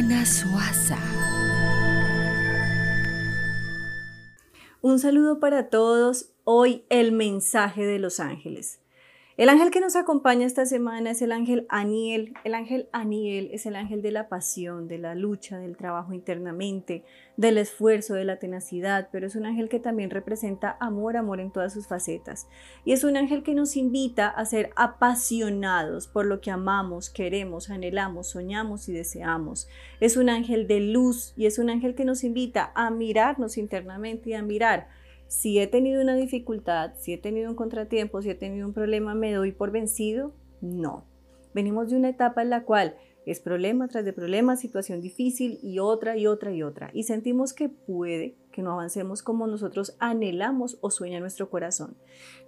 Juliana Suaza. Un saludo para todos. Hoy el mensaje de los ángeles. El ángel que nos acompaña esta semana es el ángel Aniel. El ángel Aniel es el ángel de la pasión, de la lucha, del trabajo internamente, del esfuerzo, de la tenacidad, pero es un ángel que también representa amor, amor en todas sus facetas. Y es un ángel que nos invita a ser apasionados por lo que amamos, queremos, anhelamos, soñamos y deseamos. Es un ángel de luz y es un ángel que nos invita a mirarnos internamente y a mirar si he tenido una dificultad, si he tenido un contratiempo, si he tenido un problema, ¿me doy por vencido? No. Venimos de una etapa en la cual es problema tras de problema, situación difícil y otra y otra y otra. Y sentimos que puede que no avancemos como nosotros anhelamos o sueña nuestro corazón.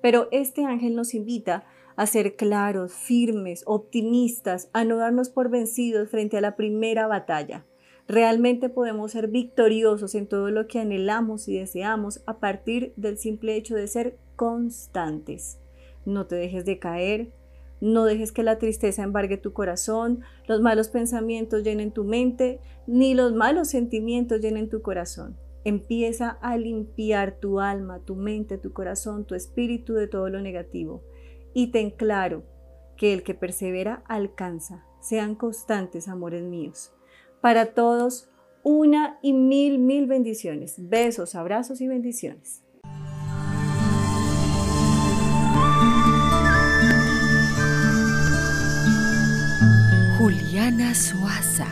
Pero este ángel nos invita a ser claros, firmes, optimistas, a no darnos por vencidos frente a la primera batalla. Realmente podemos ser victoriosos en todo lo que anhelamos y deseamos a partir del simple hecho de ser constantes. No te dejes de caer, no dejes que la tristeza embargue tu corazón, los malos pensamientos llenen tu mente, ni los malos sentimientos llenen tu corazón. Empieza a limpiar tu alma, tu mente, tu corazón, tu espíritu de todo lo negativo. Y ten claro que el que persevera alcanza. Sean constantes, amores míos. Para todos, una y mil, mil bendiciones. Besos, abrazos y bendiciones. Juliana Suaza.